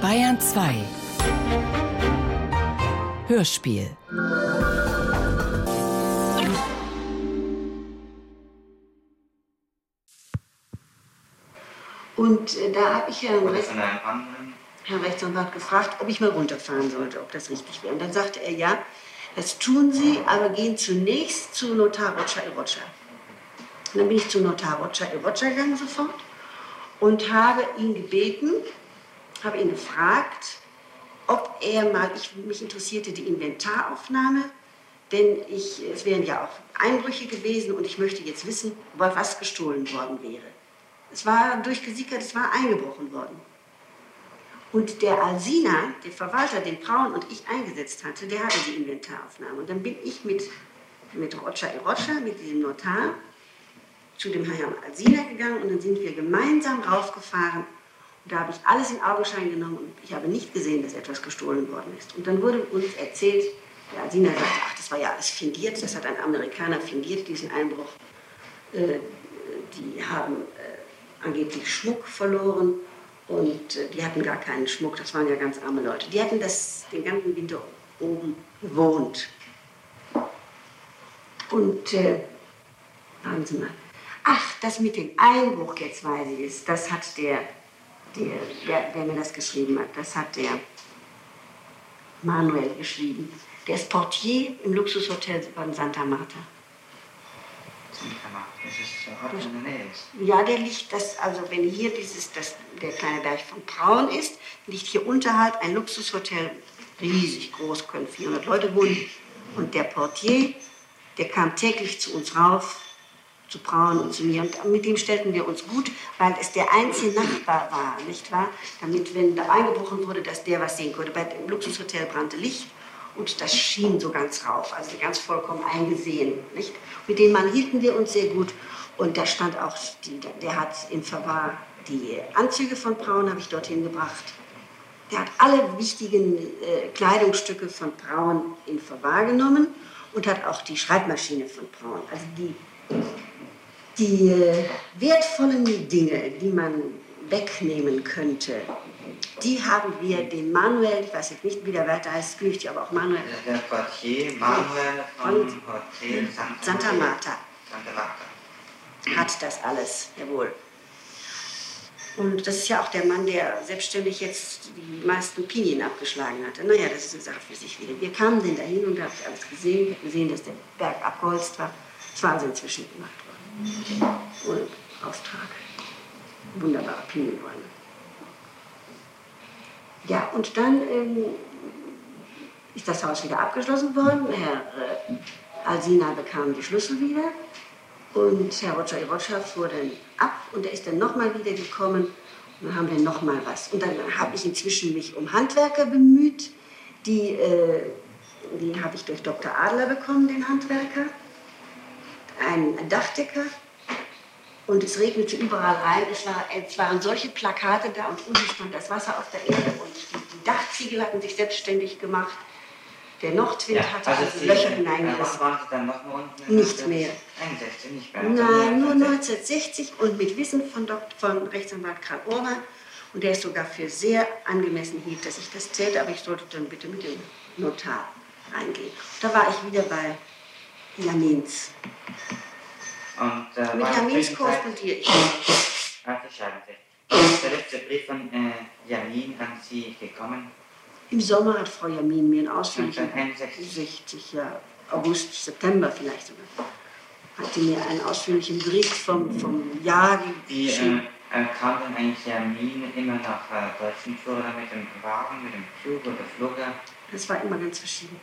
Bayern 2 Hörspiel Und äh, da habe ich Herrn, Recht, Herrn Rechtsanwalt gefragt, ob ich mal runterfahren sollte, ob das richtig wäre. Und dann sagte er, ja, das tun Sie, aber gehen zunächst zu Notar Roger Roger. Und dann bin ich zu Notar Roger Roger gegangen sofort und habe ihn gebeten, habe ihn gefragt, ob er mal, ich, mich interessierte die Inventaraufnahme, denn ich, es wären ja auch Einbrüche gewesen und ich möchte jetzt wissen, was gestohlen worden wäre. Es war durchgesickert, es war eingebrochen worden. Und der Alsina, der Verwalter, den Braun und ich eingesetzt hatte, der hatte die Inventaraufnahme. Und dann bin ich mit, mit Roger e Roger, mit diesem Notar, zu dem Herrn Alsina gegangen und dann sind wir gemeinsam raufgefahren. Und da habe ich alles in Augenschein genommen und ich habe nicht gesehen, dass etwas gestohlen worden ist. Und dann wurde uns erzählt, der Alsina sagte, ach, das war ja alles fingiert, das hat ein Amerikaner fingiert, diesen Einbruch. Äh, die haben äh, angeblich Schmuck verloren und äh, die hatten gar keinen Schmuck, das waren ja ganz arme Leute. Die hatten das den ganzen Winter oben gewohnt. Und, äh, warten Sie mal, ach, das mit dem Einbruch, jetzt weiß ich es, das hat der, der, der, der mir das geschrieben hat, das hat der Manuel geschrieben. Der ist Portier im Luxushotel von Santa Marta. Ja, der liegt, das, also wenn hier dieses, das, der kleine Berg von Braun ist, liegt hier unterhalb ein Luxushotel, riesig groß, können 400 Leute wohnen. Und der Portier, der kam täglich zu uns rauf, zu Braun und zu mir. Und mit dem stellten wir uns gut, weil es der einzige Nachbar war, nicht wahr? Damit, wenn da eingebrochen wurde, dass der was sehen konnte. Bei dem Luxushotel brannte Licht und das schien so ganz rauf, also ganz vollkommen eingesehen. Nicht? Mit dem Mann hielten wir uns sehr gut und da stand auch, die, der hat im Verwahr die Anzüge von Braun, habe ich dorthin gebracht. Der hat alle wichtigen äh, Kleidungsstücke von Braun in Verwahr genommen und hat auch die Schreibmaschine von Braun. Also die, die wertvollen Dinge, die man wegnehmen könnte, die haben wir dem Manuel, ich weiß jetzt nicht, wie der Wärter heißt, Küchti, aber auch Manuel. Der Portier Manuel von Hotel Santa, Santa Marta. Santa Marta. Hat das alles, jawohl. Und das ist ja auch der Mann, der selbstständig jetzt die meisten Pinien abgeschlagen hatte. Naja, das ist eine Sache für sich wieder. Wir kamen denn dahin und da habe ich alles gesehen. Ich habe gesehen, dass der Berg abgeholzt war. Das war also inzwischen gemacht Ohne Auftrag. Wunderbare Pinienbäume. Ja, und dann ähm, ist das Haus wieder abgeschlossen worden. Herr äh, Alsina bekam die Schlüssel wieder und Herr Roger Roger fuhr dann ab und er ist dann nochmal wieder gekommen und dann haben wir nochmal was. Und dann habe ich inzwischen mich um Handwerker bemüht. Die, äh, die habe ich durch Dr. Adler bekommen, den Handwerker. Ein Dachdecker, und es regnete überall rein. Es, war, es, waren solche Plakate da und unten stand das Wasser auf der Erde und die Dachziegel hatten sich selbstständig gemacht. Der Nordwind ja, hatte also, also Löcher hineingerissen. Nicht mehr. 61, nicht mehr. Nein, nur 1960 und mit Wissen von, Dr., von Rechtsanwalt Karl Orban. Und der es sogar für sehr angemessen hielt, dass ich das zählte, aber ich sollte dann bitte mit dem Notar reingehen. Da war ich wieder bei Janins. Und, äh, Mit Jamins korrespondiere ich. Ah, schreiben Sie. Ist der letzte Brief von äh, Jamin an Sie gekommen? Im Sommer hat Frau Jamin mir einen ausführlichen, 60, ja, August, September vielleicht sogar, hat die mir einen ausführlichen Bericht vom, vom Jahr Wie äh, äh, kam denn eigentlich Jamin immer nach äh, Deutschland? Mit dem Wagen, mit dem Zug oder flog er? Das war immer ganz verschieden.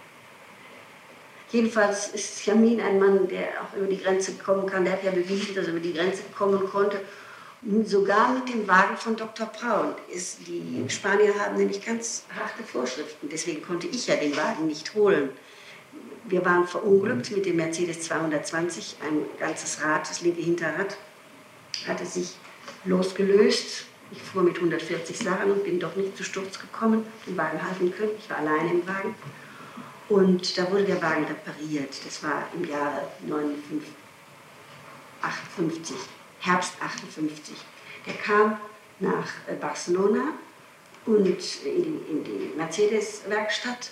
Jedenfalls ist Jamin ein Mann, der auch über die Grenze kommen kann. Der hat ja bewiesen, dass er über die Grenze kommen konnte. Sogar mit dem Wagen von Dr. Braun. Ist, die Spanier haben nämlich ganz harte Vorschriften. Deswegen konnte ich ja den Wagen nicht holen. Wir waren verunglückt mit dem Mercedes 220. Ein ganzes Rad, das linke Hinterrad, hatte sich losgelöst. Ich fuhr mit 140 Sachen und bin doch nicht zu Sturz gekommen, den Wagen halten können. Ich war alleine im Wagen. Und da wurde der Wagen repariert. Das war im Jahre 59, 58, Herbst 58. Der kam nach äh, Barcelona und in die, in die Mercedes-Werkstatt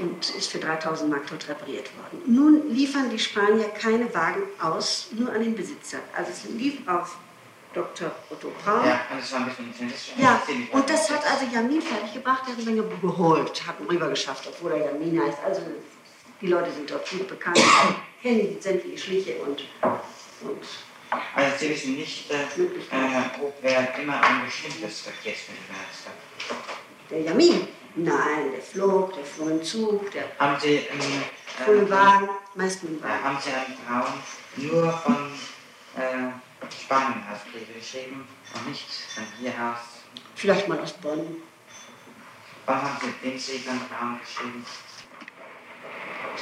und ist für 3000 Mark dort repariert worden. Nun liefern die Spanier keine Wagen aus, nur an den Besitzer. Also es lief auf Dr. Otto Braun. Ja, und das war ein bisschen intensiv. Ja, und das hat also Jamin fertiggebracht, der hat eine Menge geholt, hat ihn rübergeschafft, obwohl er Jamin heißt. Also die Leute sind dort gut bekannt, kennen sämtliche Schliche und, und also Sie wissen nicht, äh, äh, ob wer immer ein bestimmtes Verkehrsmittel benutzt hat. Der Jamin? Nein, der flog, der fuhr im Zug, der haben Sie, ähm, fuhr im Wagen, meist mit dem Wagen. Wagen. haben Sie einen Traum nur von äh, Spanien aus Briefe geschrieben und nicht von hier aus? Vielleicht mal aus Bonn. Wann haben Sie den Traum geschrieben?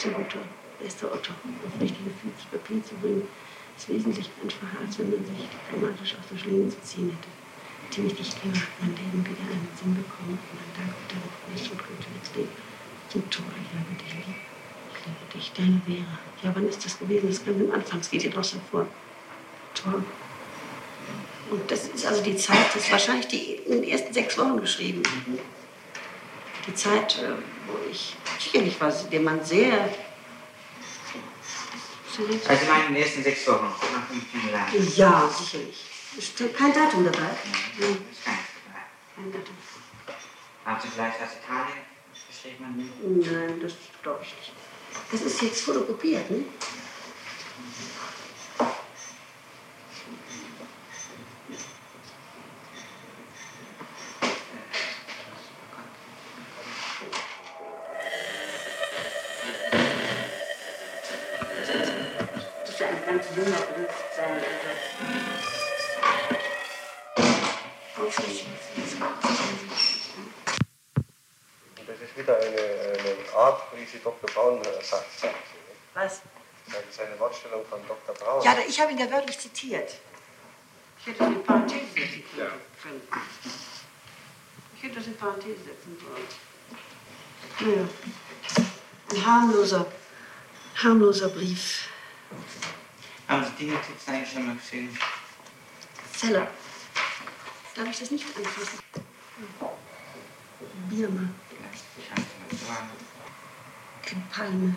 Der Otto. Der Otto. Das richtige Papier zu bringen, ist wesentlich einfacher, als wenn man sich diplomatisch aus der Schlinge zu ziehen hätte. Ziemlich dicht gemacht, mein Leben wieder einen Sinn bekommen. Und mein Dank auf deine Größe und Güte ins Leben. Zum Tode, ich habe dich lieb. Ich liebe dich, deine Vera. Ja, wann ist das gewesen? Das kam im Anfangslied hier draus hervor. Toll. Und das ist also die Zeit, das ist wahrscheinlich die, in den ersten sechs Wochen geschrieben. Die Zeit, äh, wo ich, sicherlich war der Mann sehr, Also in den ersten sechs Wochen nach dem Kennenlernen? ja, sicherlich. Es steht kein Datum dabei. Das ist kein Problem. Kein Datum. Haben Sie vielleicht aus Italien geschrieben? Nein, das glaube ich nicht. Das ist jetzt fotokopiert, ne? Habe ihn ja wörtlich zitiert. Ich hätte das in Parenthese setzen Ja. können. Ich hätte das in Parenthese setzen sollen. Naja. Ein harmloser, harmloser Brief. Haben Sie die Notizen eigentlich schon mal gesehen? Zeller. Darf ich das nicht anfassen? Birma, an. in Palme.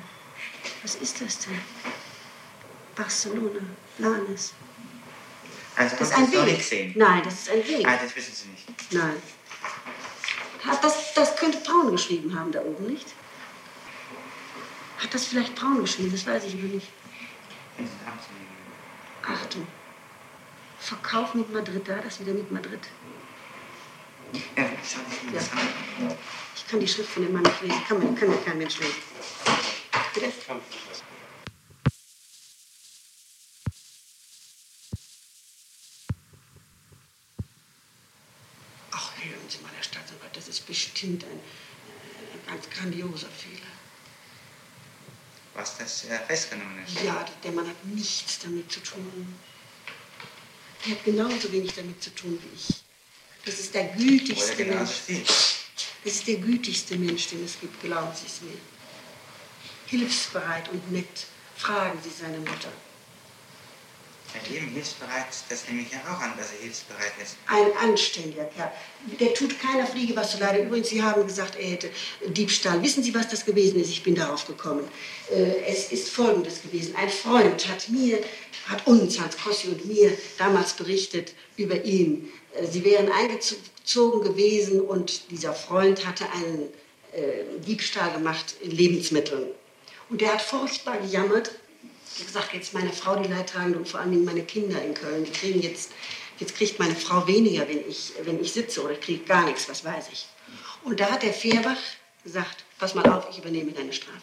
Was ist das denn? Barcelona, Blanes. Also Das ist ein Weg. nicht gesehen? Nein, das ist ein Weg. Ah, das wissen Sie nicht. Nein. Hat das, das könnte Braun geschrieben haben da oben, nicht? Hat das vielleicht Braun geschrieben? Das weiß ich noch nicht. Achtung. Verkauf mit Madrid, da das wieder mit Madrid. Ja, schauen Sie das Ja. an. Ich kann die Schrift von dem Mann nicht lesen. Kann, man, kann mir kein Mensch lesen. Bitte? Ach, hören Sie mal, Herr Staatsanwalt, das ist bestimmt ein, äh, ein ganz grandioser Fehler. Äh, festgenommen ist. Ja, der Mann hat nichts damit zu tun. Er hat genauso wenig damit zu tun wie ich. Das ist der Oder gütigste genauso Mensch. viel. Das ist der gütigste Mensch, den es gibt, glauben Sie es mir. Hilfsbereit und nett. Fragen Sie seine Mutter. Mit ihm hilfsbereit, das nehme ich ja auch an, dass er hilfsbereit ist. Ein anständiger Kerl. Der tut keiner Fliege was zu leide. Übrigens, Sie haben gesagt, er hätte Diebstahl. Wissen Sie, was das gewesen ist? Ich bin darauf gekommen. Äh, es ist Folgendes gewesen. Ein Freund hat mir, hat uns, Hans Kossi und mir, damals berichtet über ihn. Äh, Sie wären eingezogen gewesen und dieser Freund hatte einen äh, Diebstahl gemacht in Lebensmitteln. Und der hat furchtbar gejammert. Ich habe gesagt, jetzt meine Frau die Leidtragende und vor allen Dingen meine Kinder in Köln, die kriegen jetzt, jetzt kriegt meine Frau weniger, wenn ich, wenn ich sitze oder ich kriege gar nichts, was weiß ich. Und da hat der Fehrbach gesagt, pass mal auf, ich übernehme deine Strafe.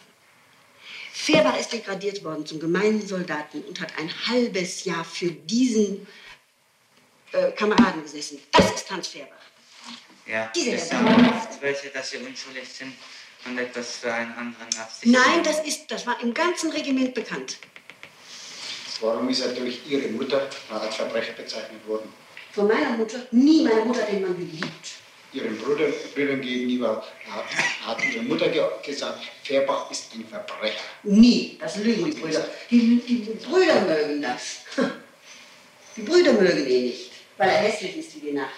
Fehrbach ist degradiert worden zum gemeinen Soldaten und hat ein halbes Jahr für diesen äh, Kameraden gesessen. Das ist Hans Fehrbach. Ja, Diese aber nicht welche, dass sie unschuldig sind und etwas für einen anderen auf sich Nein, das, ist, das war im ganzen Regiment bekannt. Warum ist er durch Ihre Mutter als Verbrecher bezeichnet worden? Von meiner Mutter, nie meine Mutter hat den Mann geliebt. Ihren Bruder, Brüdern gegenüber hat, hat Ihre Mutter ge gesagt, Fairbach ist ein Verbrecher. Nie. Das lügen die Brüder. Die, die Brüder mögen das. Die Brüder mögen ihn nicht, weil er hässlich ist wie die Nacht.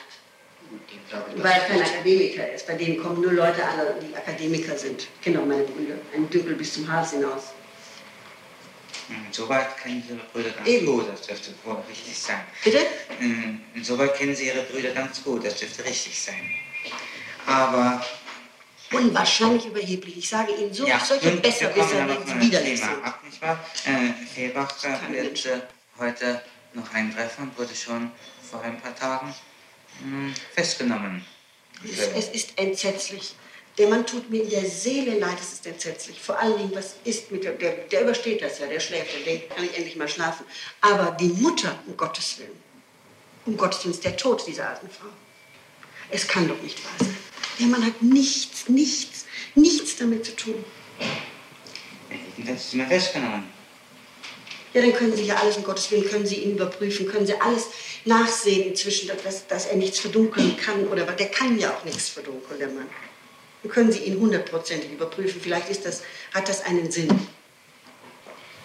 Weil er kein Akademiker ist. Bei denen kommen nur Leute an, die Akademiker sind. Genau, meine Brüder. Ein Düppel bis zum Hals hinaus. Hm, Soweit kennen Sie Ihre Brüder ganz Eben. gut, das dürfte wohl richtig sein. Bitte? Hm, Insoweit kennen Sie Ihre Brüder ganz gut, das dürfte richtig sein. Aber Unwahrscheinlich überheblich. Ich sage Ihnen so, ja, solche Besserwisser, dem widerlich Thema sind. ab, nicht wahr? Äh, äh, wird äh, heute noch eintreffen und wurde schon vor ein paar Tagen hm, festgenommen. Es, es ist entsetzlich. Der Mann tut mir in der Seele leid, es ist entsetzlich. Vor allen Dingen, was ist mit dem, der, der übersteht das ja, der schläft, der denkt, kann ich endlich mal schlafen. Aber die Mutter, um Gottes Willen, um Gottes Willen, ist der Tod dieser alten Frau. Es kann doch nicht wahr sein. Der Mann hat nichts, nichts, nichts damit zu tun. Jedenfalls ist festgenommen. Ja, dann können Sie ja alles, um Gottes Willen, können Sie ihn überprüfen, können Sie alles nachsehen inzwischen, dass, dass er nichts verdunkeln kann. Oder der kann ja auch nichts verdunkeln, der Mann. Dann können Sie ihn hundertprozentig überprüfen. Vielleicht ist das, hat das einen Sinn.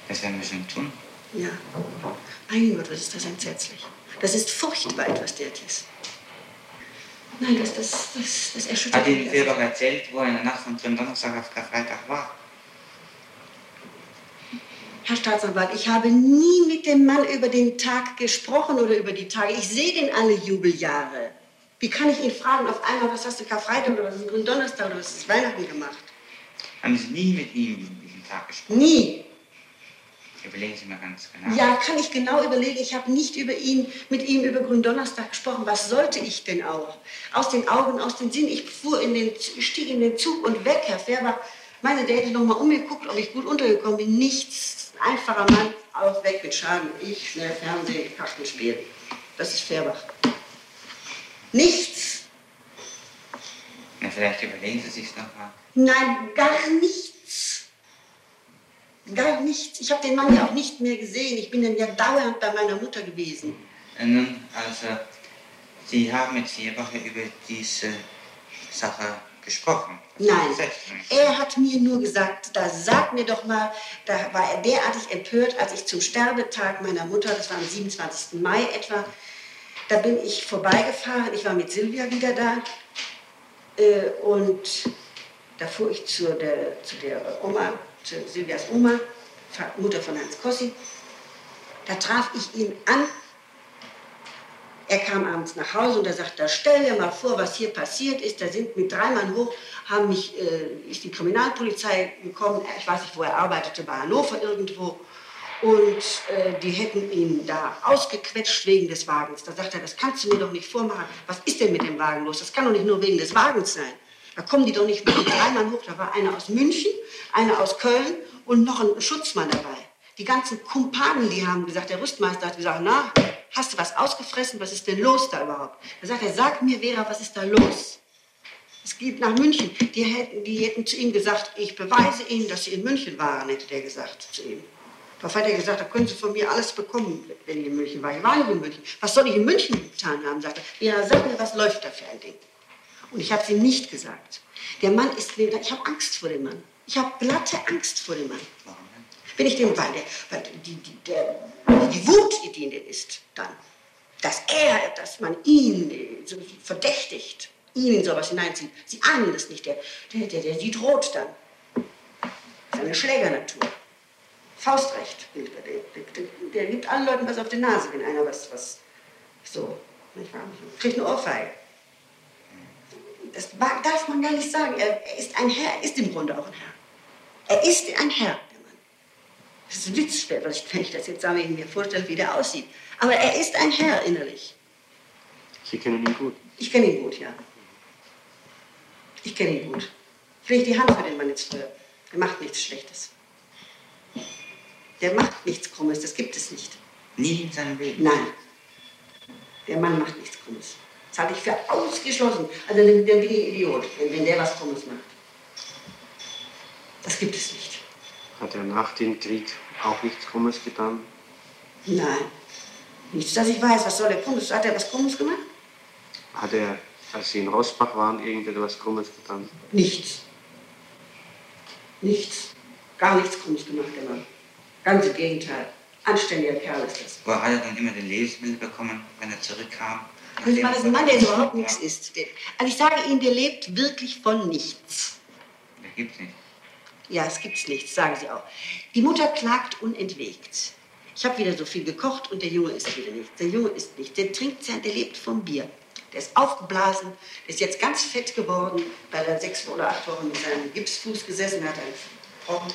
Das werden wir schon tun. Ja. Mein Gott, was ist das entsetzlich. Das ist furchtbar, etwas derartiges. Nein, das, das, das, das erschüttert Hat Ihnen. Fehrbach erzählt, wo er in der Nacht von Donnerstag auf Karfreitag war? Herr Staatsanwalt, ich habe nie mit dem Mann über den Tag gesprochen oder über die Tage. Ich sehe den alle Jubeljahre. Wie kann ich ihn fragen auf einmal, was hast du Karfreitag oder was ist Gründonnerstag oder was ist Weihnachten gemacht? Haben Sie nie mit ihm über diesen Tag gesprochen? Nie. Überlegen Sie mal ganz genau. Ja, kann ich genau überlegen. Ich habe nicht über ihn, mit ihm über Gründonnerstag gesprochen. Was sollte ich denn auch? Aus den Augen, aus den Sinn. Ich fuhr in den, stieg in den Zug und weg, Herr Färber. Meine, der hätte noch mal umgeguckt, ob ich gut untergekommen bin. Nichts. Einfacher Mann, auf, weg mit Schaden. Ich, schnell Fernsehen, Kartenspiel. Das ist Färbach. Nichts. Na, vielleicht überlegen Sie sich noch mal. Nein, gar nichts. Gar nichts. Ich habe den Mann ja auch nicht mehr gesehen. Ich bin dann ja dauernd bei meiner Mutter gewesen. Äh, Nun, also, Sie haben mit Fehrbach über diese Sache gesprochen. Nein, er hat mir nur gesagt, da sag mir doch mal, da war er derartig empört, als ich zum Sterbetag meiner Mutter, das war am 27. Mai etwa, da bin ich vorbeigefahren, ich war mit Silvia wieder da äh, und da fuhr ich zu der, zu der Oma, zu Silvias Oma, Mutter von Hans Kossi, da traf ich ihn an er kam abends nach Hause und er sagt, da stell dir mal vor, was hier passiert ist. Da sind mit drei Mann hoch, haben mich, äh, ist die Kriminalpolizei gekommen. Ich weiß nicht, wo er arbeitete, bei Hannover irgendwo. Und äh, die hätten ihn da ausgequetscht wegen des Wagens. Da sagt er, das kannst du mir doch nicht vormachen. Was ist denn mit dem Wagen los? Das kann doch nicht nur wegen des Wagens sein. Da kommen die doch nicht mit drei Mann hoch. Da war einer aus München, einer aus Köln und noch ein Schutzmann dabei. Die ganzen Kumpanen, die haben gesagt, der Rüstmeister hat gesagt, na, hast du was ausgefressen? Was ist denn los da überhaupt? Da sagt er, sag mir, Vera, was ist da los? Es geht nach München. Die hätten, die hätten zu ihm gesagt, ich beweise Ihnen, dass Sie in München waren, hätte der gesagt zu ihm. Darauf hat er gesagt, da können Sie von mir alles bekommen, wenn ich in München war. Ich war nicht in München. Was soll ich in München getan haben? Sagt er. Ja, sag mir, was läuft da für ein Ding? Und ich habe es ihm nicht gesagt. Der Mann ist ich habe Angst vor dem Mann. Ich habe glatte Angst vor dem Mann. Wenn ich dem, weil, der, weil die, die, der, die Wut, die in dem ist, dann, dass er, dass man ihn so verdächtigt, ihn in sowas hineinzieht. Sie ahnen das nicht, der, der, der, der die droht dann. Seine Schlägernatur. Faustrecht gilt bei dem. Der, der, der gibt allen Leuten was auf die Nase, wenn einer was, was so, nicht wahr? Kriegt eine Ohrfeige. Das darf man gar nicht sagen. Er, er ist ein Herr, er ist im Grunde auch ein Herr. Er ist ein Herr, der Mann. Das ist ein Witz, wenn ich das jetzt sage, wenn ich mir vorstelle, wie der aussieht. Aber er ist ein Herr innerlich. Sie kennen ihn gut. Ich kenne ihn gut, ja. Ich kenne ihn gut. Ich lege die Hand für den Mann ins Feuer. Er macht nichts Schlechtes. Der macht nichts Krummes, das gibt es nicht. Nie in seinem Leben. Nein. Der Mann macht nichts Krummes. Das halte ich für ausgeschlossen. Also dann, bin ich ein Idiot, wenn, wenn der was Krummes macht. Das gibt es nicht. Hat er nach dem Krieg auch nichts Krummes getan? Nein. Nichts, dass ich weiß. Was soll der Krummes? Hat er was Krummes gemacht? Hat er, als Sie in Rosbach waren, irgendetwas Krummes getan? Nichts. Nichts. Gar nichts Krummes gemacht, der Mann. Ganz im Gegenteil. Anständiger Kerl ist das. Wo hat er dann immer den Lebensmittel bekommen, wenn er zurückkam? Das war das ein Mann, der überhaupt nichts ist. Also ich sage Ihnen, der lebt wirklich von nichts. Der gibt's nicht. Ja, es gibt's nichts, sagen Sie auch. Die Mutter klagt unentwegt. Ich habe wieder so viel gekocht und der Junge isst wieder nichts. Der Junge isst nichts. Der trinkt, der lebt vom Bier. Der ist aufgeblasen, der ist jetzt ganz fett geworden, weil er sechs oder acht Wochen mit seinem Gipsfuß gesessen hat, einen gebrochen.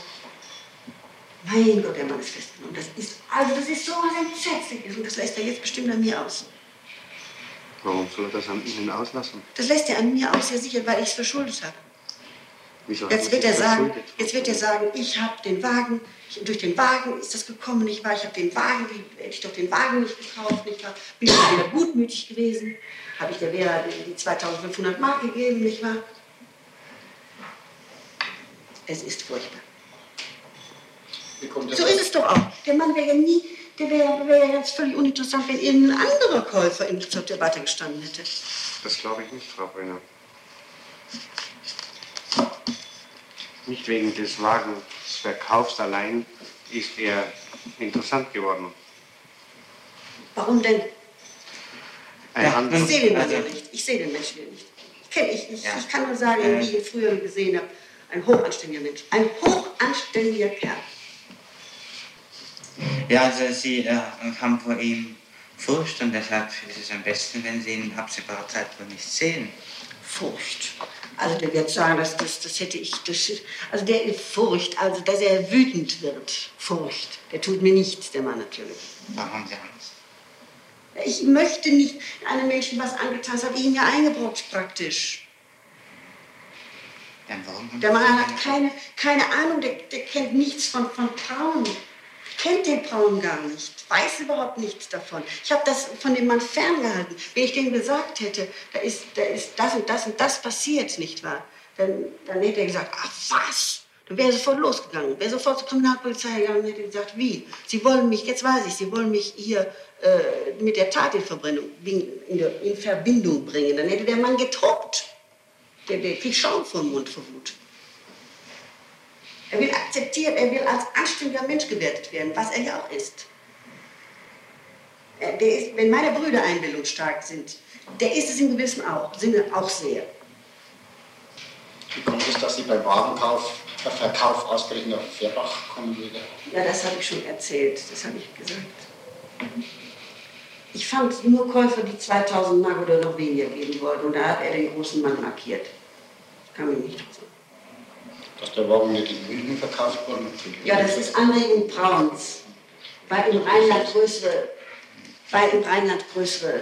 Mein Gott, der Mann ist festgenommen. Das ist, also das ist so was Entsetzliches und das lässt er jetzt bestimmt an mir aus. Warum soll er das an Ihnen auslassen? Das lässt er an mir aus, ja sicher, weil ich es verschuldet habe. Wieso Jetzt wird er sagen, jetzt wird er sagen, ich habe den Wagen, ich, durch den Wagen ist das gekommen, nicht wahr? Ich habe den Wagen, hätte ich doch den Wagen nicht gekauft, nicht wahr? Bin ich wieder gutmütig gewesen? Habe ich der Vera die, die 2500 Mark gegeben, nicht wahr? Es ist furchtbar. So ist es doch auch. Der Mann wäre ja nie, der wäre wär ja ganz völlig uninteressant, wenn irgendein anderer Käufer ihm zur Debatte gestanden hätte. Das glaube ich nicht, Frau Brenner. Nicht wegen des Wagenverkaufs allein ist er interessant geworden. Warum denn? Ein Ja, Ich sehe den Mann Also- ja nicht. Ich sehe den Menschen ja nicht. Ich, kenn, ich, ich, Ja. ich kann nur sagen, wie ich ihn früher gesehen habe, ein hochanständiger Mensch. Ein hochanständiger Kerl. Ja, also Sie äh, haben vor ihm Furcht und deshalb ist es am besten, wenn Sie ihn in absehbarer Zeit wohl nicht sehen. Furcht. Also der wird sagen, das, das, das hätte ich. Das, also der Furcht, also dass er wütend wird. Furcht. Der tut mir nichts, der Mann natürlich. Warum haben Sie Angst? Ich möchte nicht einem Menschen was angetan, das habe ich ihm ja eingebrockt praktisch. Ja, warum Der Mann hat keine- keine, Ahnung, der, der kennt nichts von, von Braun. Kennt den Braun gar nicht, weiß überhaupt nichts davon. Ich habe das von dem Mann ferngehalten. Wenn ich dem gesagt hätte, da ist, da ist das und das und das passiert, nicht wahr? Dann, dann hätte er gesagt, ach was? Dann wäre er sofort losgegangen, wäre sofort zur Kriminalpolizei gegangen und hätte gesagt, wie? Sie wollen mich, jetzt weiß ich, Sie wollen mich hier äh, mit der Tat in, in, in Verbindung bringen. Dann hätte der Mann getobt. Der, der kriegt Schaum vom Mund vor Wut. Er will akzeptiert, er will als anständiger Mensch gewertet werden, was er ja auch ist. Der ist wenn meine Brüder einbildungsstark sind, der ist es im gewissen auch, Sinne auch sehr. Wie kommt es, dass Sie beim Wagenkauf, äh, Verkauf ausgerechnet auf Fährbach kommen würde? Ja, das habe ich schon erzählt, das habe ich gesagt. Ich fand nur Käufer, die 2000 Mark oder noch weniger geben wollten. Und da hat er den großen Mann markiert. Kann mich nicht drüber. Dass der Wagen nicht in München verkauft wurde? Ja, das ist Anregung Brauns. Weil im Rheinland größere, weil im Rheinland größere äh,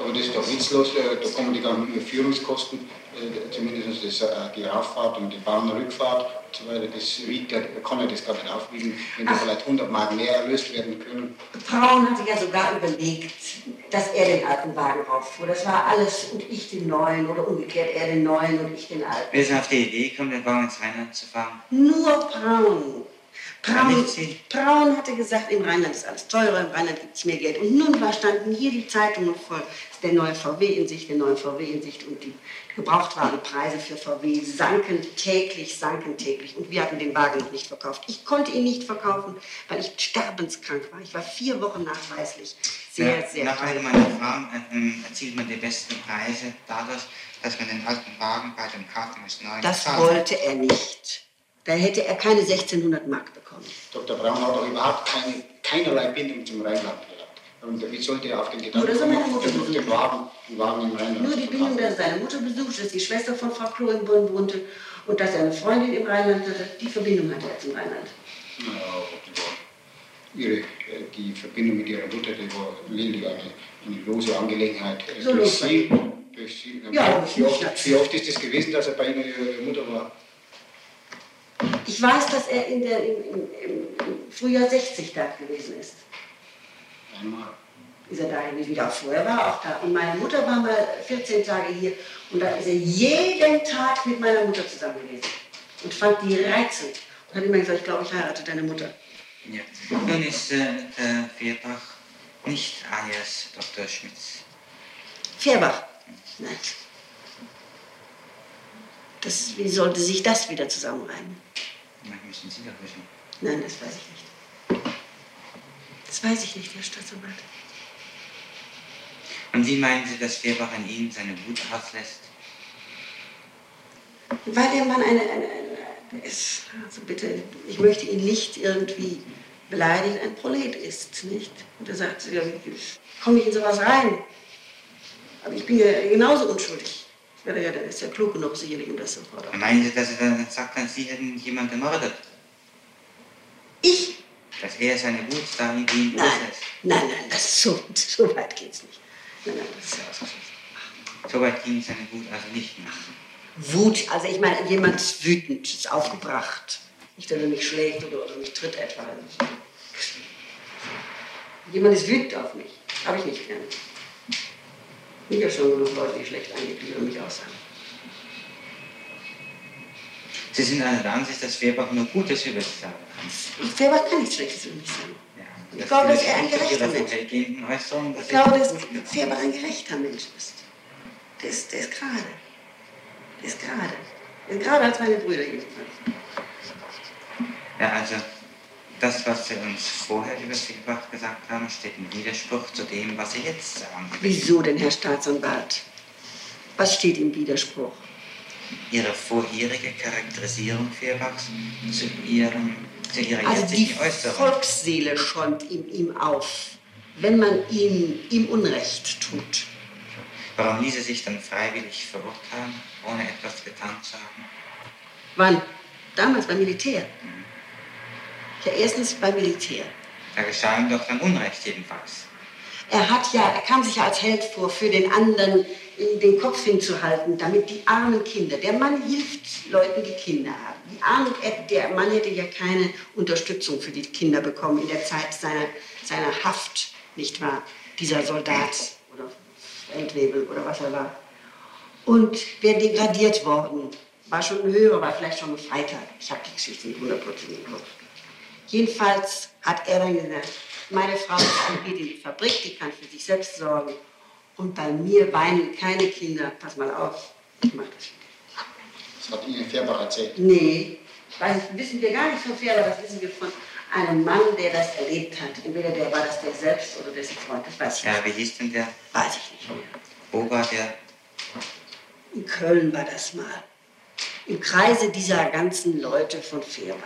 Aber das ist doch witzlos, äh, da kommen die ganzen Führungskosten, äh, zumindest das, äh, die Rauffahrt und die Bahnrückfahrt und so weiter, das wiegt, kann ja das gar nicht aufwiegen, wenn da vielleicht 100 Mark mehr erlöst werden können. Braun hatte ja sogar überlegt, dass er den alten Wagen rauffuhr. Das war alles und ich den neuen oder umgekehrt er den neuen und ich den alten. Wer ist auf die Idee gekommen, den Wagen ins Rheinland zu fahren? Nur Braun. Braun. Braun hatte gesagt, im Rheinland ist alles teurer, im Rheinland gibt es mehr Geld. Und nun war, standen hier die Zeitungen voll. Der neue VW in Sicht, der neue VW in Sicht und die Gebrauchtwagenpreise für VW sanken täglich, sanken täglich. Und wir hatten den Wagen noch nicht verkauft. Ich konnte ihn nicht verkaufen, weil ich sterbenskrank war. Ich war vier Wochen nachweislich sehr, Ja, sehr nach krank. meiner Erfahrung äh, ähm, erzielt man die besten Preise dadurch, dass man den alten Wagen bei dem Kauf eines neuen Das wollte er nicht. Da hätte er keine 1600 Mark bekommen. Dr. Braun hat auch überhaupt keine, keinerlei Bindung zum Rheinland gehabt. Und wie sollte er auf den Gedanken das kommen, Mutter den, den, Wagen, den Wagen im Rheinland Nur die Bindung, dass er seine Mutter besucht, dass die Schwester von Frau Klo in Bonn wohnte und dass er eine Freundin im Rheinland hatte. Die Verbindung hatte er zum Rheinland. Ja, die ihre, äh, die Verbindung mit ihrer Mutter, die war wirklich eine, eine lose Angelegenheit. So durch sie, durch sie, Ja, wie, oft, wie oft ist es gewesen, dass er bei ihrer Mutter war? Ich weiß, dass er in der, im, im, im Frühjahr 60 da gewesen ist. Einmal. Ist er da gewesen, wie auch vorher war, er auch da. Und meine Mutter war mal 14 Tage hier und da ist er jeden Tag mit meiner Mutter zusammen gewesen. Und fand die reizend. Und hat immer gesagt, ich glaube, ich heirate deine Mutter. Ja. Nun ist äh, der Vierbach nicht alias Dr. Schmitz. Fährbach. Nein. Das, wie sollte sich das wieder zusammenreimen? Das müssen Sie doch wissen. Nein, das weiß ich nicht. Das weiß ich nicht, Herr Staatsanwalt. Und wie meinen Sie, dass Fehrbach in Ihnen seine Wut auslässt? Weil der Mann eine, eine, eine ist, also bitte, ich möchte ihn nicht irgendwie beleidigen, ein Prolet ist, nicht? Und er sagt, ja, komme ich in sowas rein? Aber ich bin ja genauso unschuldig. Ja, der, der ist ja klug genug, sicherlich, um das zu fordern. Meinen Sie, dass er dann sagt, dass Sie hätten jemanden ermordet? Ich? Dass er seine Wut dahin gehen Nein, nein, nein, das so, so weit geht's nicht. Nein, nein, das ist ja ausgeschlossen. So weit ging seine Wut also nicht. Wut, also ich meine, jemand ist wütend, ist aufgebracht. Nicht, dass er mich schlägt oder, oder mich tritt etwa. Jemand ist wütend auf mich. Habe ich nicht gern. Ich habe schon genug Leute, die schlecht über mich aussagen. Sie sind also der Ansicht, dass Fehrbach nur Gutes über Sie sagen kann. Selber kann nichts Schlechtes über mich sagen. Ja, Ich glaube, dass er ein gerechter Mensch dass Ich glaube, dass ist. Färber ein gerechter Mensch ist. Der ist, der ist gerade. Der ist gerade. Der ist gerade als meine Brüder jedenfalls. Ja, also das, was Sie uns vorher über Fehrbach gesagt haben, steht im Widerspruch zu dem, was Sie jetzt sagen. Wieso denn, Herr Staatsanwalt? Was steht im Widerspruch? Ihre vorherige Charakterisierung Fehrbachs zu, ihrem, zu Ihrer Also die jetzigen Äußerung. Volksseele schäumt in ihm auf, wenn man ihm, ihm Unrecht tut. Warum ließ er sich dann freiwillig verurteilen, ohne etwas getan zu haben? Wann? Damals beim Militär. Ja, erstens beim Militär. Da geschah ihm doch dann Unrecht jedenfalls. Er hat ja, er kam sich ja als Held vor, für den anderen den Kopf hinzuhalten, damit die armen Kinder, der Mann hilft Leuten, die Kinder haben. Die armen, der Mann hätte ja keine Unterstützung für die Kinder bekommen in der Zeit seiner, seiner Haft, nicht wahr? Dieser Soldat oder Feldwebel oder was er war. Und wäre degradiert worden, war schon ein Höherer, war vielleicht schon ein Freitag. Ich habe die Geschichte nicht hundertprozentig im Kopf. Jedenfalls hat er dann gesagt, meine Frau geht in die Fabrik, die kann für sich selbst sorgen. Und bei mir weinen keine Kinder. Pass mal auf, ich mach das. Das hat Ihnen Färbach erzählt. Nee, das wissen wir gar nicht so viel, aber das wissen wir von einem Mann, der das erlebt hat. Entweder der war das der selbst oder dessen Freund, das weiß ich Ja, nicht. wie hieß denn der? Weiß ich nicht mehr. Wo war der? In Köln war das mal. Im Kreise dieser ganzen Leute von Fehrbach.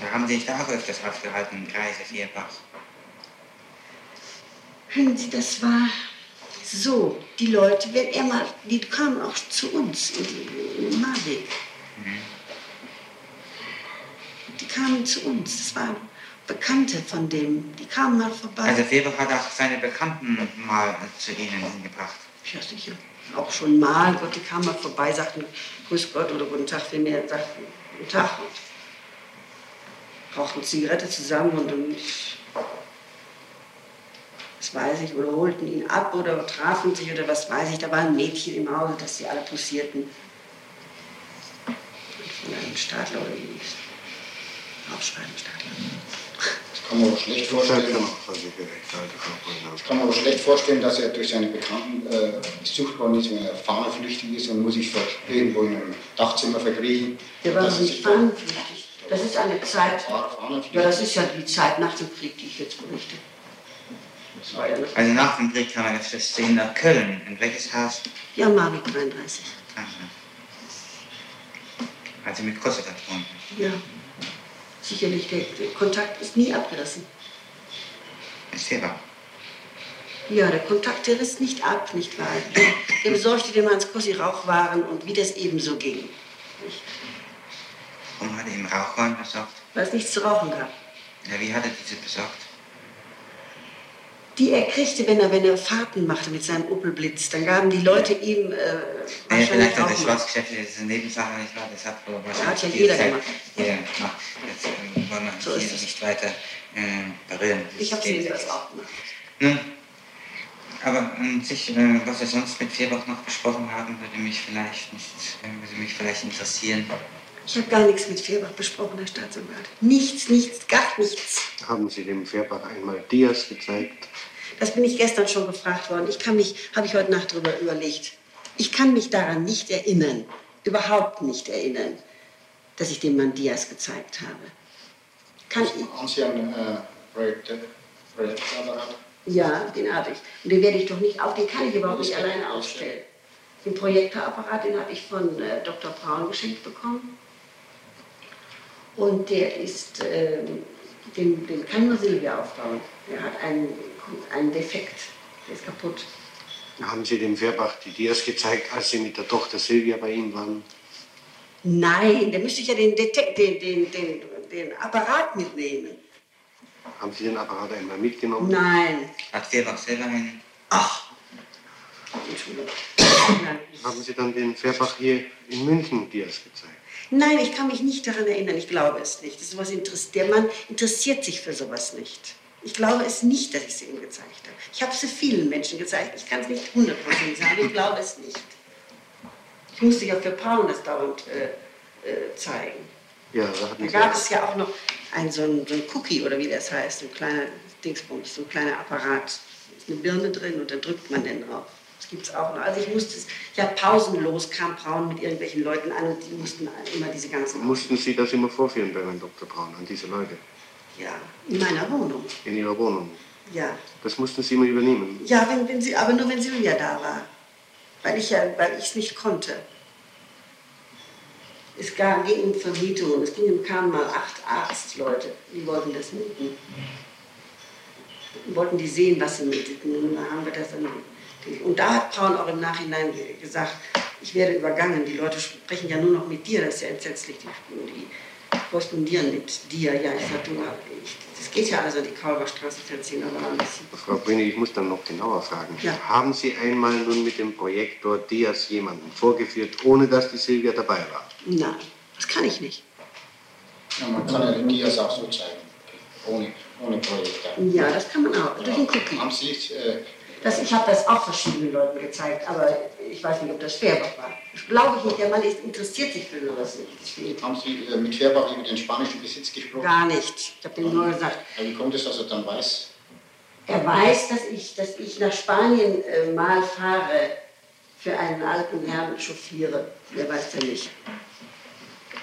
Da haben Sie sich da auch öfters aufgehalten im Kreise Fehrbach. Hören Sie, das war so. Die Leute, wenn er mal, die kamen auch zu uns in, in Marweg. Die kamen zu uns. Das waren Bekannte von dem. Die kamen mal vorbei. Also Fehrbach hat auch seine Bekannten mal zu Ihnen hingebracht. Ja, sicher. Auch schon mal. Gott, die kamen mal vorbei, sagten Grüß Gott oder Guten Tag, wenn er sagten Guten Tag. Und rauchten Zigarette zusammen und dann, was weiß ich, oder holten ihn ab oder trafen sich oder was weiß ich. Da war ein Mädchen im Hause, dass sie alle posierten. Von einem Stadler oder wie Aufschreiben, Stadler. Das kann man aber schlecht vorstellen. Das kann man aber schlecht vorstellen, dass er durch seine Bekannten äh, ist, wenn er fahnenflüchtig ist und muss sich irgendwo in einem Dachzimmer verkriechen. Der war nicht fahnenflüchtig. Das ist eine Zeit, ja, das ist ja die Zeit nach dem Krieg, die ich jetzt berichte. Ja Also nach dem Krieg kam er jetzt fürs Sehen nach Köln. In welches Haus? Ja, Marvin 33. Aha. Also mit Kosovo verbunden. Ja. Sicherlich, der, der Kontakt ist nie abgerissen. Mit Fehrbach. Ja, der Kontakt, der riss nicht ab, nicht wahr? Der, der besorgte dem Hans Kossi Rauchwaren und wie das eben so ging. Warum hat er ihm Rauchwaren besorgt? Weil es nichts zu rauchen gab. Ja, wie hat er diese besorgt? Die er kriegte, wenn er, wenn er Fahrten machte mit seinem Opel Blitz. Dann gaben die Leute ihm äh, wahrscheinlich vielleicht hat auch das mal. Schwarzgeschäft das ist eine Nebensache, nicht wahr? Das hat wohl wahrscheinlich hat ja die jeder Zeit- gemacht. Jeder gemacht. Jetzt ähm, wollen wir So ist hier es. nicht weiter äh, berühren. Ich habe Das sie geht das nicht. auch gemacht. Nun, aber an sich, äh, was wir sonst mit Fehrbach noch besprochen haben, würde mich vielleicht nicht, äh, würde mich vielleicht interessieren. Ich habe gar nichts mit Fehrbach besprochen, Herr Staatsanwalt. Nichts, nichts, gar nichts. Haben Sie dem Färbach einmal Dias gezeigt? Das bin ich gestern schon gefragt worden. Ich kann mich, habe ich heute Nacht darüber überlegt. Ich kann mich daran nicht erinnern, überhaupt nicht erinnern, dass ich dem Mann Diaz gezeigt habe. Kann ich? Haben Sie ein äh, Projekt, Projektapparat? Ja, den habe ich. Und den werde ich doch nicht auf, den kann ich überhaupt nicht alleine aufstellen. Den Projektorapparat, den habe ich von äh, Dr. Braun geschenkt bekommen. Und der ist, äh, den, den kann nur Silvia aufbauen. Der hat einen, einen Defekt, der ist kaputt. Haben Sie dem Fairbach die Dias gezeigt, als Sie mit der Tochter Silvia bei ihm waren? Nein, da müsste ich ja den, Detekt, den, den, den, den Apparat mitnehmen. Haben Sie den Apparat einmal mitgenommen? Nein. Hat Fairbach selber einen? Ach. Entschuldigung. Haben Sie dann den Fairbach hier in München Dias gezeigt? Nein, ich kann mich nicht daran erinnern. Ich glaube es nicht. Das ist sowas interess- Der Mann interessiert sich für sowas nicht. Ich glaube es nicht, dass ich sie ihm gezeigt habe. Ich habe es vielen Menschen gezeigt. Ich kann es nicht hundertprozentig sagen. Ich glaube es nicht. Ich musste ja für Paul das dauernd äh, äh, zeigen. Ja, da Sie gab es ja auch noch ein, so, ein, so ein Cookie oder wie das heißt, so ein kleiner Dingsbums, so ein kleiner Apparat. Ist eine Birne drin und da drückt man den drauf. Das gibt es auch noch. Also ich musste es, ja pausenlos kam Braun mit irgendwelchen Leuten an und die mussten immer diese ganzen... Mussten Sie das immer vorführen bei Herrn Dr. Braun, an diese Leute? Ja, in meiner Wohnung. In Ihrer Wohnung? Ja. Das mussten Sie immer übernehmen? Ja, wenn, wenn sie, aber nur wenn Silvia da war. Weil ich ja, weil ich es nicht konnte. Es gab, ging um Vermietungen. Es ging, kamen mal acht Arztleute, die wollten das mieten. Wollten die sehen, was sie mieteten. Und da haben wir das dann. Und da hat Braun auch im Nachhinein ge- gesagt, ich werde übergangen. Die Leute sprechen ja nur noch mit dir, das ist ja entsetzlich. Die, die korrespondieren mit dir. Ja, ich sag, du, ich, das geht ja an die Kauberstraße 14, aber ein bisschen. Frau Brünig, ich muss dann noch genauer fragen. Ja. Haben Sie einmal nun mit dem Projektor Dias jemanden vorgeführt, ohne dass die Silvia dabei war? Nein, das kann ich nicht. Ja, man kann ja die Dias auch so zeigen, ohne, ohne Projektor. Ja, das kann man auch. Durch den Cookie. Haben Sie äh, Das, ich habe das auch verschiedenen Leuten gezeigt, aber ich weiß nicht, ob das Fairbach war. Das glaube ich nicht. Der Mann ist, interessiert sich für sowas nicht. Haben Sie äh, mit Fairbach über den spanischen Besitz gesprochen? gar nicht. Ich habe dem nur gesagt, wie kommt es, dass er dann weiß? er weiß, dass ich, dass ich nach Spanien äh, mal fahre, für einen alten Herrn chauffiere. Der weiß ja nicht.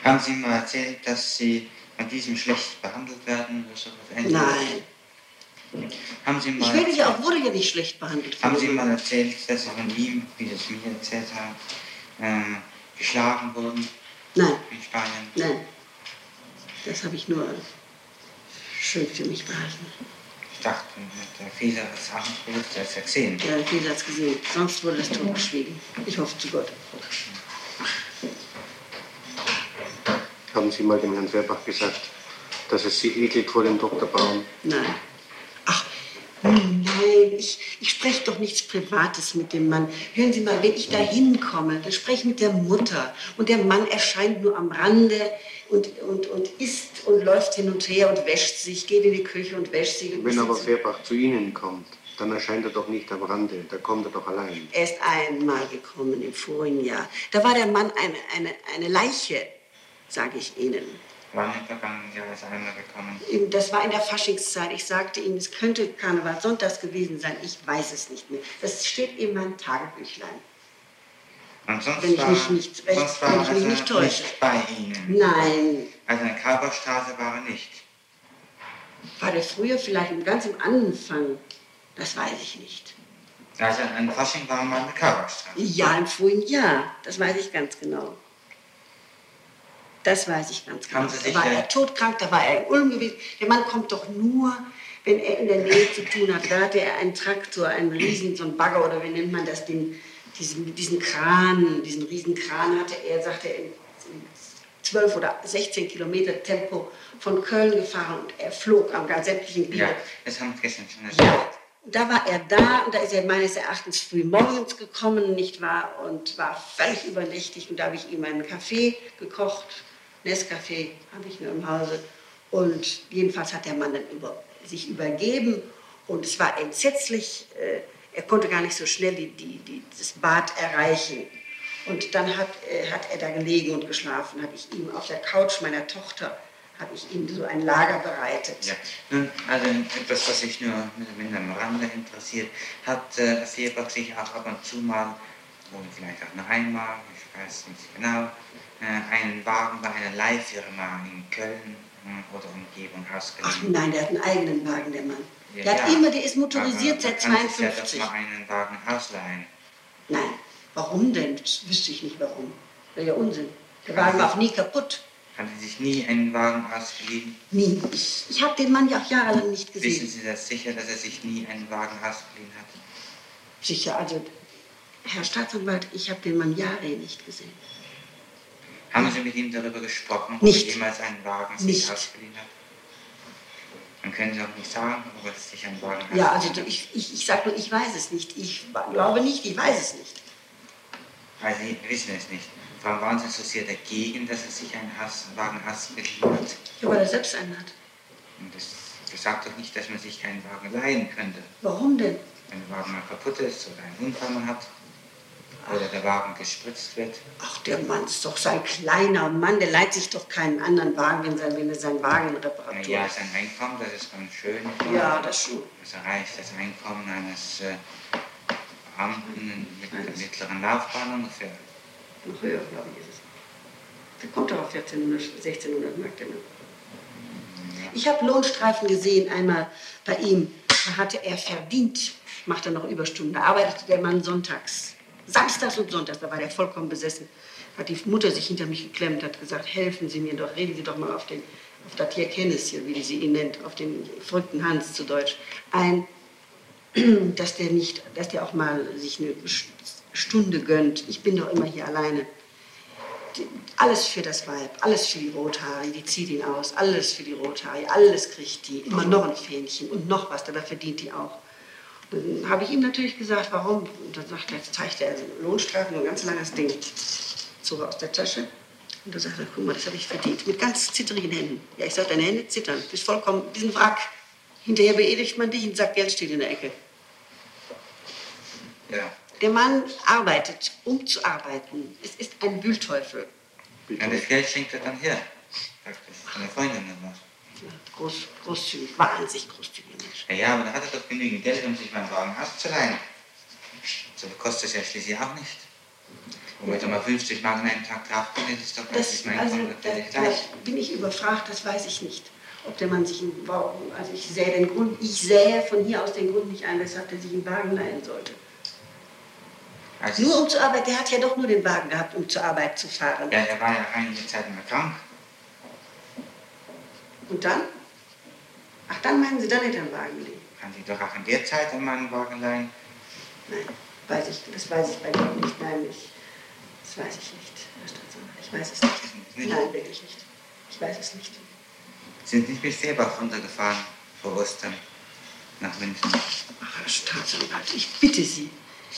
Haben Sie mal erzählt, dass Sie an diesem schlecht behandelt werden oder sowas ähnliches? Nein. Haben Sie Ich mal, werde ja auch, wurde ja nicht schlecht behandelt. haben Sie mal erzählt, dass Sie von ihm, wie Sie es mir erzählt haben, ähm, geschlagen wurden Nein, in Spanien? nein. Das habe ich nur schön für mich behalten. Ich dachte, der Fehler des Amtsbewusst ist ja gesehen. Der Fehler hat es gesehen. Sonst wurde das totgeschwiegen. Ich hoffe zu Gott. Haben Sie mal dem Herrn Fairbach gesagt, dass es Sie ekelt vor dem Dr. Braun? Nein. Ich, ich spreche doch nichts Privates mit dem Mann. Hören Sie mal, wenn ich da hinkomme, dann spreche ich mit der Mutter. Und der Mann erscheint nur am Rande und, und, und isst und läuft hin und her und wäscht sich, geht in die Küche und wäscht sich. Und Wenn aber. Fairbach zu Ihnen kommt, dann erscheint er doch nicht am Rande, da kommt er doch allein. Er ist einmal gekommen im vorigen Jahr. Da war der Mann eine, eine, eine Leiche, sage ich Ihnen. Wann im vergangenen Jahr ist er einmal gekommen? Das war in der Faschingszeit. Ich sagte ihm, es könnte Karneval Sonntags gewesen sein. Ich weiß es nicht mehr. Das steht in meinem Tagebüchlein. Und sonst Wenn ich war, mich nicht recht- sonst wenn war ich mich nicht täusche. nicht bei Ihnen. Nein. Also in der Kauberstraße war er nicht. War der früher vielleicht ganz am Anfang? Das weiß ich nicht. Also an Fasching war er mal in der Kauberstraße. Ja, im vorigen Jahr. Das weiß ich ganz genau. Das weiß ich ganz genau. Da war er todkrank, da war er in Ulm gewesen. Der Mann kommt doch nur, wenn er in der Nähe zu tun hat. Da hatte er einen Traktor, einen riesen, so einen Bagger oder wie nennt man das, den, diesen, diesen Kran, diesen riesen Kran hatte er, sagte er, in, in 12 oder 16 Kilometer Tempo von Köln gefahren und er flog am ganz sämtlichen Glied. Ja, das haben wir gestern schon erzählt. Ja, da war er da und da ist er meines Erachtens früh morgens gekommen, nicht wahr, und war völlig übernächtig und da habe ich ihm einen Kaffee gekocht, Nescafé habe ich nur im Hause und jedenfalls hat der Mann dann über, sich übergeben und es war entsetzlich, äh, er konnte gar nicht so schnell die, die, die, das Bad erreichen. Und dann hat, äh, hat er da gelegen und geschlafen, habe ich ihm auf der Couch meiner Tochter, habe ich ihm so ein Lager bereitet. Ja. Nun, also etwas, was sich nur mit, am Rande interessiert, hat äh, Fierbach sich auch ab und zu mal, oder vielleicht auch noch einmal, ich weiß nicht genau, einen Wagen bei einer Leihfirma in Köln äh, oder Umgebung Ach ausgeliehen. nein, der hat einen eigenen Wagen, der Mann. Ja, Der hat ja. immer, der ist motorisiert Aber seit man kann sich ja 52. mal einen Wagen ausleihen. Nein, warum denn? Das wüsste ich nicht warum. Wäre ja Unsinn. Der Wagen war auch nie kaputt. Haben Sie sich nie einen Wagen ausgeliehen? Nie. Ich, ich habe den Mann ja auch jahrelang nicht Wissen gesehen. Sie das sicher, dass er sich nie einen Wagen ausgeliehen hat? Sicher, also, Herr Staatsanwalt, ich habe den Mann Jahre nicht gesehen. Haben Sie mit ihm darüber gesprochen, ob Nicht. er jemals einen Wagen sich ausgeliehen hat? Dann können Sie auch nicht sagen, ob er sich einen Wagen Ja, also hat. ich, ich, ich sage nur, ich weiß es nicht. Ich glaube nicht, ich weiß es nicht. Weil Sie wissen es nicht. Warum waren Sie so sehr dagegen, dass er sich einen Aus Wagen ausgeliehen hat? Ja, weil er selbst einen hat. Und das, das sagt doch nicht, dass man sich keinen Wagen leihen könnte. Warum denn? Wenn der Wagen mal kaputt ist oder einen Unfall man hat oder der Wagen gespritzt wird. Ach, der Mann ist doch so ein kleiner Mann, der leiht sich doch keinen anderen Wagen, wenn, sein, wenn er seinen Wagen in Ja, sein Einkommen, das ist ganz schön. Ja, das schon. Das erreicht das Einkommen eines äh, Beamten mit einer mittleren Laufbahn ungefähr. Noch höher, glaube ich, ist es. Der kommt doch auf 1400, 1600 Mark. Der Mann. Ich habe Lohnstreifen gesehen, einmal bei ihm. Da hatte er verdient, macht er noch Überstunden. Da arbeitete der Mann sonntags. Samstags und Sonntags, da war der vollkommen besessen. Hat die Mutter sich hinter mich geklemmt, hat gesagt, helfen Sie mir doch, reden Sie doch mal auf, den, auf das hier Kennis hier, wie sie ihn nennt, auf den verrückten Hans zu Deutsch, ein, dass der nicht, dass der auch mal sich eine Stunde gönnt. Ich bin doch immer hier alleine. Alles für das Weib, alles für die Rothaarige, die zieht ihn aus, alles für die Rothaarige, alles kriegt die, immer noch ein Fähnchen und noch was, dabei verdient die auch. Dann habe ich ihm natürlich gesagt, warum. Und dann sagt er, jetzt zeigt er einen Lohnstreifen, so ein ganz langes Ding, zog er aus der Tasche. Und dann sagt er, guck mal, das habe ich verdient, mit ganz zittrigen Händen. Ja, ich sage, deine Hände zittern, du bist vollkommen, du bist ein Wrack. Hinterher beedigt man dich und sagt, Geld steht in der Ecke. Ja. Der Mann arbeitet, um zu arbeiten. Es ist ein Wühlteufel. ja, das Geld schenkt er dann her. Sagt von der Freundin oder was? Groß, großzügig, wahnsinnig großzügiger Mensch. Ja, ja, aber da hat er doch genügend Geld, um sich meinen Wagen auszuleihen. So kostet es ja schließlich auch nicht. Und wenn da mal 50 Mark an einem Tag draufkommt, ist es doch Das, plötzlich mein also, Einkommen da, da gleich. bin ich überfragt, das weiß ich nicht. Ob der Mann sich einen Wagen, also ich sähe den Grund, ich sähe von hier aus den Grund nicht ein, weshalb er sich einen Wagen leihen sollte. Also, Nur um zur Arbeit, der hat ja doch nur den Wagen gehabt, um zur Arbeit zu fahren. ja, er war ja einige Zeit mal krank. Und dann? Ach, dann meinen Sie, dann hätte er einen Wagen liegen. Kann sie doch auch in der Zeit an meinen Wagen leihen. Nein, weiß ich, das weiß ich bei ihm nicht. Nein, ich, das weiß ich nicht, Herr Staatsanwalt. Ich weiß es nicht. Nicht? Nein, wirklich nicht. Ich weiß es nicht. Sind nicht mit Fehrbach runtergefahren vor Ostern nach München. Ach, Herr Staatsanwalt, ich bitte Sie.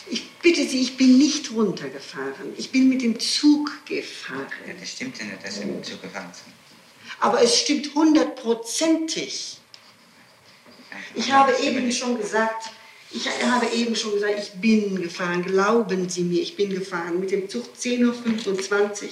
Ich bitte Sie, ich bin nicht runtergefahren. Ich bin mit dem Zug Ja, gefahren. das stimmt ja nicht, dass sie mit dem Zug gefahren sind. Aber es stimmt hundertprozentig. Ich habe eben schon gesagt, ich habe eben schon gesagt, ich bin gefahren. Glauben Sie mir, ich bin gefahren mit dem Zug 10.25 Uhr.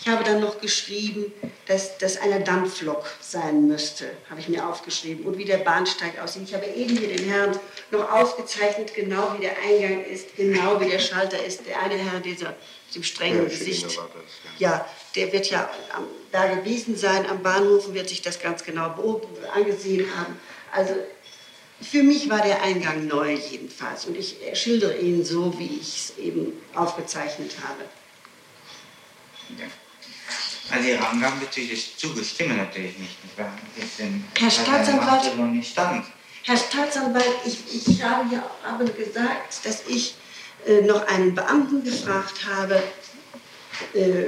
Ich habe dann noch geschrieben, dass das eine Dampflok sein müsste, habe ich mir aufgeschrieben. Und wie der Bahnsteig aussieht. Ich habe eben hier den Herrn noch aufgezeichnet, genau wie der Eingang ist, genau wie der Schalter ist. Der eine Herr, dieser mit dem strengen Ja, Gesicht. War das, ja. Ja, der wird ja am, da gewesen sein am Bahnhof wird sich das ganz genau angesehen haben. Also für mich war der Eingang neu jedenfalls und ich schildere ihn so, wie ich es eben aufgezeichnet habe. Ja. Also Ihre Angaben bezüglich des Zuges stimmen natürlich nicht. in- Herr Staatsanwalt- nicht stand. Herr Staatsanwalt, ich, ich habe ja habe gesagt, dass ich äh, noch einen Beamten gefragt habe äh,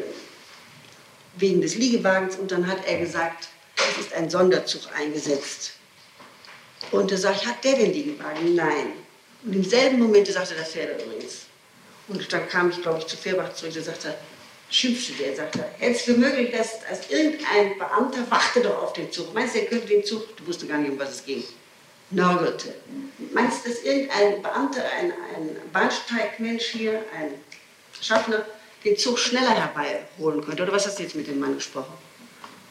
wegen des Liegewagens und dann hat er gesagt, es ist ein Sonderzug eingesetzt. Und da sage ich, hat der den Liegewagen? Nein. Und im selben Moment sagte das er übrigens. Und dann kam ich, glaube ich, zu Fehrbach zurück, da sagte schimpfte der, sagte hältst du möglich, dass, dass irgendein Beamter wachte doch auf den Zug. Meinst du, er könnte den Zug, du wusste gar nicht, um was es ging, nörgelte. Meinst du, dass irgendein Beamter, ein, ein Bahnsteigmensch hier, ein Schaffner, den Zug schneller herbeiholen könnte? Oder was hast du jetzt mit dem Mann gesprochen?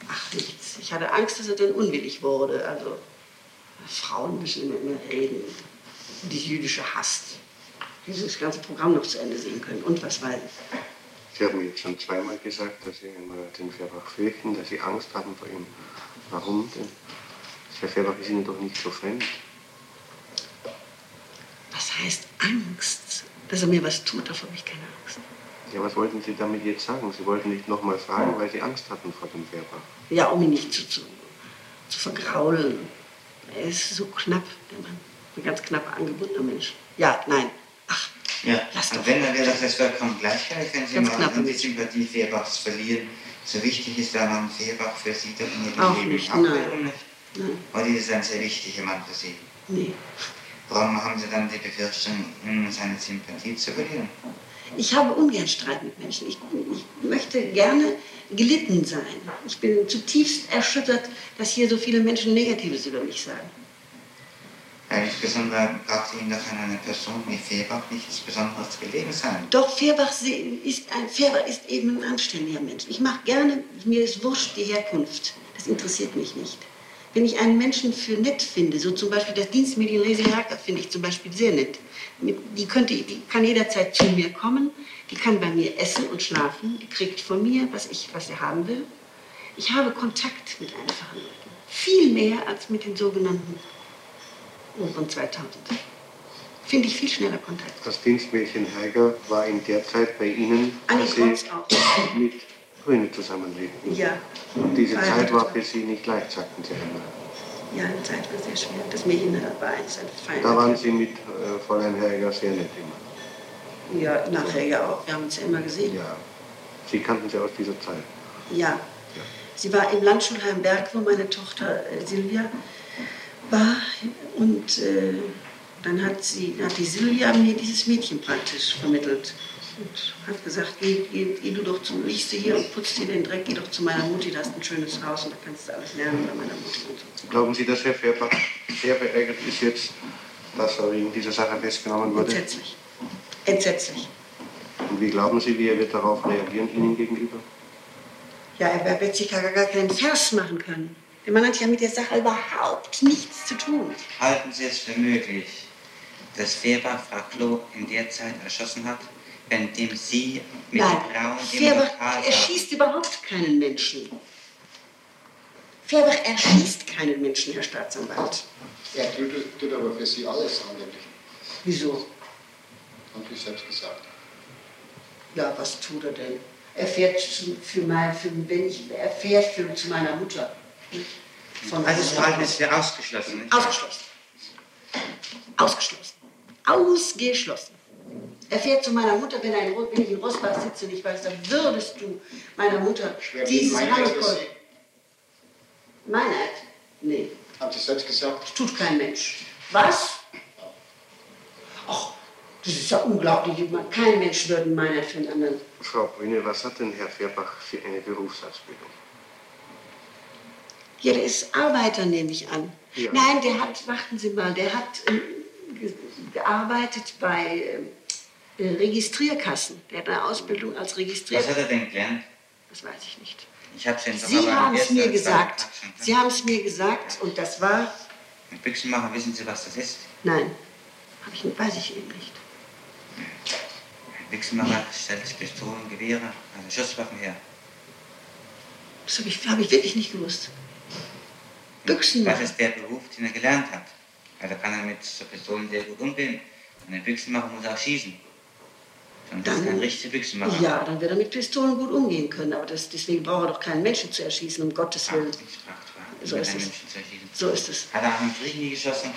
Ach, nichts. Ich hatte Angst, dass er dann unwillig wurde. Also, Frauen müssen immer, immer reden. Die jüdische Hast. Dieses ganze Programm noch zu Ende sehen können. Und was weiß ich. Sie haben jetzt schon zweimal gesagt, dass Sie immer den Färbach fürchten, dass Sie Angst haben vor ihm. Warum denn? Herr Färbach ist Ihnen doch nicht so fremd. Angst, dass er mir was tut, davor habe ich keine Angst. Ja, was wollten Sie damit jetzt sagen? Sie wollten nicht nochmal fragen, weil Sie Angst hatten vor dem Färbach. Ja, um ihn nicht zu, zu, zu vergraulen. Er ist so knapp, der Mann. Ein ganz knapp angebundener Mensch. Ja, nein. Ach, Ja, lass und doch. wenn, dann wäre das jetzt vollkommen gleichgültig, wenn Sie Ganz mal knapp. die Sympathie Fehrbachs verlieren. So wichtig ist der Mann Fehrbach für Sie doch in Ihrem Auch Leben. nicht, Auch nein. nicht. Nein, Oder ist ein sehr wichtiger Mann für Sie? nee. Warum haben Sie dann die Befürchtung, seine Sympathie zu verlieren? Ich habe ungern Streit mit Menschen. Ich, ich möchte gerne gelitten sein. Ich bin zutiefst erschüttert, dass hier so viele Menschen Negatives über mich sagen. Insbesondere braucht Ihnen doch an einer Person wie Fehrbach nichts Besonderes gelegen sein. Doch Fehrbach ist, ein, Fehrbach ist eben ein anständiger Mensch. Ich mache gerne, mir ist wurscht die Herkunft. Das interessiert mich nicht. Wenn ich einen Menschen für nett finde, so zum Beispiel das Dienstmädchen Resi Herker finde ich zum Beispiel sehr nett. Die, könnte, die kann jederzeit zu mir kommen, die kann bei mir essen und schlafen, die kriegt von mir, was, ich, was sie haben will. Ich habe Kontakt mit einfachen Leuten. Viel mehr als mit den sogenannten oberen 2000. Finde ich viel schneller Kontakt. Das Dienstmädchen Heiger war in der Zeit bei Ihnen, als Sie auch. mit Grüne zusammenlebten. Ja. Und diese Zeit war. für Sie nicht leicht, sagten Sie einmal. Ja, die Zeit war sehr schwer. Das Mädchen war eins ein feiner Da waren. Sie mit äh, Fräulein Heiger sehr nett immer. Ja, nachher ja auch. Wir haben uns ja immer gesehen. Ja. Sie kannten sie aus dieser Zeit. Ja. Sie war im Landschulheim Berg, wo meine Tochter äh, Silvia war. Und äh, dann hat, sie, hat die Silvia mir dieses Mädchen praktisch vermittelt. Und hat gesagt, geh, geh, geh du doch zum, du hier und putzt dir den Dreck, geh doch zu meiner Mutti, da ist ein schönes Haus und da kannst du alles lernen bei meiner Mutti und so. Glauben Sie, dass Herr Färbach sehr beärgert ist jetzt, dass er wegen dieser Sache festgenommen wurde? Entsetzlich. Entsetzlich. Und wie glauben Sie, wie er wird darauf reagieren Ihnen gegenüber? Ja, er wird sich gar, gar keinen Vers machen können. Der Mann hat ja mit der Sache überhaupt nichts zu tun. Halten Sie es für möglich, dass Fehrbach Frau Klo in der Zeit erschossen hat, währenddem Sie mit Nein, Frauen Lokal erschießt überhaupt keinen Menschen. Fehrbach erschießt keinen Menschen, Herr Staatsanwalt. Er tut, tut aber für Sie alles angeblich, Wieso? haben Sie selbst gesagt. Ja, was tut er denn? Er fährt zu, für mein, für, wenn ich, er fährt für, zu meiner Mutter. Von Also das Verhalten ist ja ausgeschlossen. Nicht? Ausgeschlossen. Ausgeschlossen. Ausgeschlossen. Er fährt zu meiner Mutter, wenn, ein, wenn ich in Rosbach sitze und ich weiß, dann würdest du meiner Mutter dieses Handvoll. Meinheit? Nee, Haben Sie selbst gesagt? tut kein Mensch. Was? Ach, das ist ja unglaublich. Kein Mensch würde Meinheit für einen anderen. Frau Brüne, was hat denn Herr Färbach für eine Berufsausbildung? Ja, der ist Arbeiter, nehme ich an. Ja. Nein, der hat, warten Sie mal, der hat ähm, ge gearbeitet bei ähm, äh, Registrierkassen. Der hat eine Ausbildung als Was Registrierkasse. hat er denn gelernt? Das weiß ich nicht. Ich habe es Sie haben es mir gesagt. Sie haben es mir gesagt und das war, Mit Büchsenmacher wissen Sie, was das ist? nein, hab ich, weiß ich eben nicht. Ein Büchsenmacher stellt Pistolen, Gewehre, also Schusswaffen her. Das habe ich, hab ich wirklich nicht gewusst. Das Büchsenmacher. ist der Beruf, den er gelernt hat. Also kann er mit Pistolen sehr gut umgehen. Und ein Büchsenmacher muss auch schießen. Und das ist ein richtiger Büchsenmacher. Ja, dann wird er mit Pistolen gut umgehen können, aber das, deswegen braucht er doch keinen Menschen zu erschießen, um Gottes Willen. Ach. So ist es. So ist es. Hat er im Krieg nie geschossen?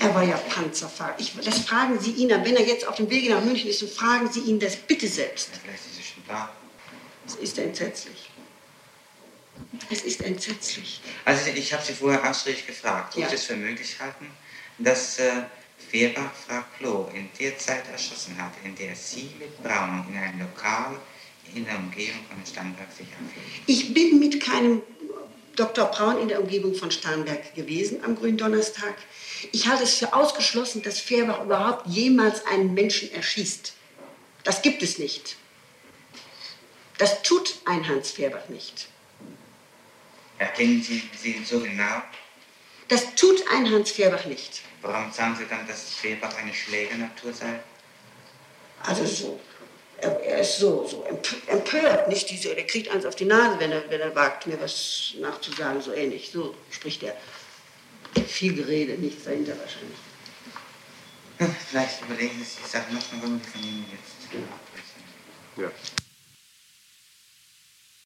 Er war ja Panzerfahrer. Ich, das fragen Sie ihn, wenn er jetzt auf dem Wege nach München ist, so fragen Sie ihn das bitte selbst. Ja, vielleicht ist es schon da. Es ist entsetzlich. Es ist entsetzlich. Also ich habe Sie vorher ausdrücklich gefragt, ob Ja. Sie es für möglich halten, dass äh, Fehrbach Frau Klo in der Zeit erschossen hat, in der Sie mit Braun in einem Lokal in der Umgebung von Starnberg sich aufhielt. Ich bin mit keinem Dr. Braun in der Umgebung von Starnberg gewesen am Gründonnerstag. Ich halte es für ausgeschlossen, dass Fehrbach überhaupt jemals einen Menschen erschießt. Das gibt es nicht. Das tut ein Hans Fehrbach nicht. Erkennen Sie sie so genau? Das tut ein Hans Fehrbach nicht. Warum sagen Sie dann, dass Fehrbach eine Schlägernatur sei? Also so, er, er ist so, so emp- empört, nicht diese, der kriegt eins auf die Nase, wenn er, wenn er wagt, mir was nachzusagen, so ähnlich. So spricht er. Viel Gerede, nichts dahinter wahrscheinlich. Vielleicht überlegen Sie sich die Sache noch, warum wir von Ihnen jetzt abbrechen. Ja.